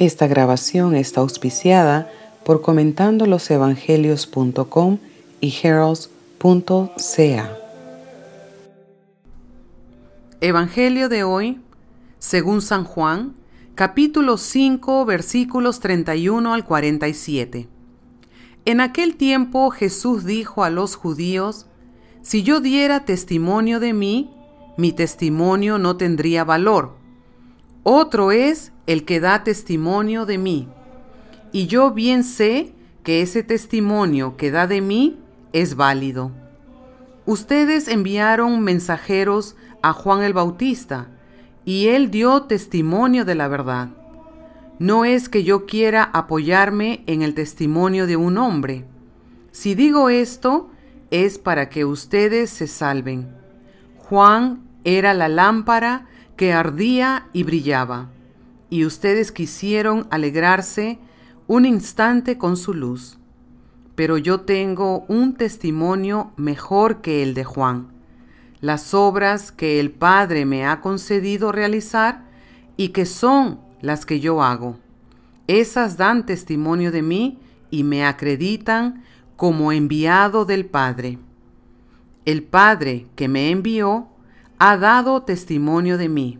Esta grabación está auspiciada por comentandolosevangelios.com y heralds.ca. Evangelio de hoy, según San Juan, capítulo 5, versículos 31 al 47. En aquel tiempo Jesús dijo a los judíos, Si yo diera testimonio de mí, mi testimonio no tendría valor. Otro es el que da testimonio de mí. Y yo bien sé que ese testimonio que da de mí es válido. Ustedes enviaron mensajeros a Juan el Bautista, y él dio testimonio de la verdad. No es que yo quiera apoyarme en el testimonio de un hombre. Si digo esto, es para que ustedes se salven. Juan era la lámpara que ardía y brillaba, y ustedes quisieron alegrarse un instante con su luz. Pero yo tengo un testimonio mejor que el de Juan, las obras que el Padre me ha concedido realizar y que son las que yo hago. Esas dan testimonio de mí y me acreditan como enviado del Padre. El Padre que me envió ha dado testimonio de mí.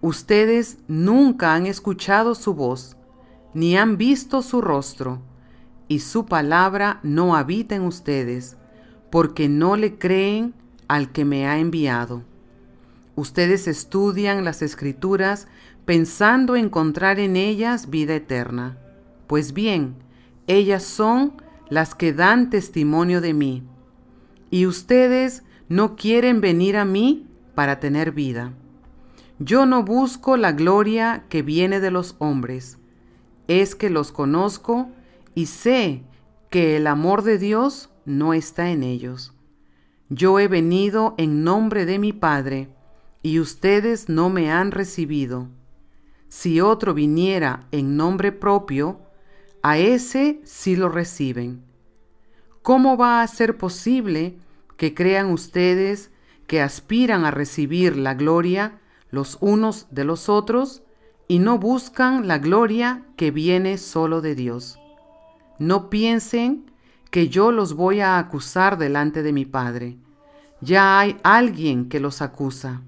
Ustedes nunca han escuchado su voz, ni han visto su rostro, y su palabra no habita en ustedes, porque no le creen al que me ha enviado. Ustedes estudian las escrituras pensando encontrar en ellas vida eterna. Pues bien, ellas son las que dan testimonio de mí. Y ustedes no quieren venir a mí para tener vida. Yo no busco la gloria que viene de los hombres, es que los conozco y sé que el amor de Dios no está en ellos. Yo he venido en nombre de mi Padre, y ustedes no me han recibido. Si otro viniera en nombre propio, a ese sí lo reciben. ¿Cómo va a ser posible que crean ustedes que aspiran a recibir la gloria los unos de los otros y no buscan la gloria que viene solo de Dios. No piensen que yo los voy a acusar delante de mi Padre. Ya hay alguien que los acusa.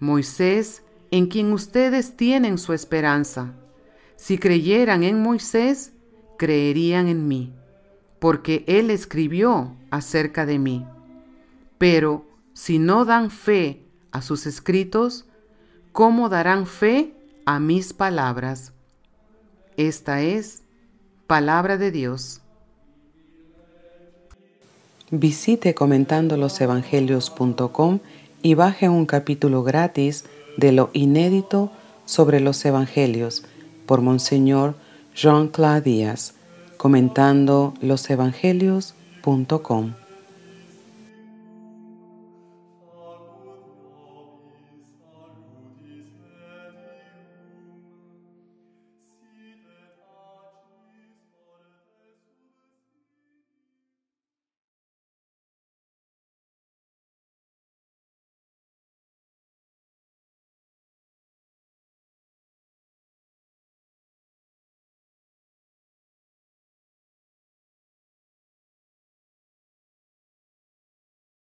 Moisés, en quien ustedes tienen su esperanza. Si creyeran en Moisés, creerían en mí, porque él escribió acerca de mí. Pero si no dan fe a sus escritos, ¿cómo darán fe a mis palabras? Esta es palabra de Dios. Visite comentandolosevangelios.com y baje un capítulo gratis de lo inédito sobre los evangelios por Monseñor Jean-Claude Díaz, comentando losevangelios.com.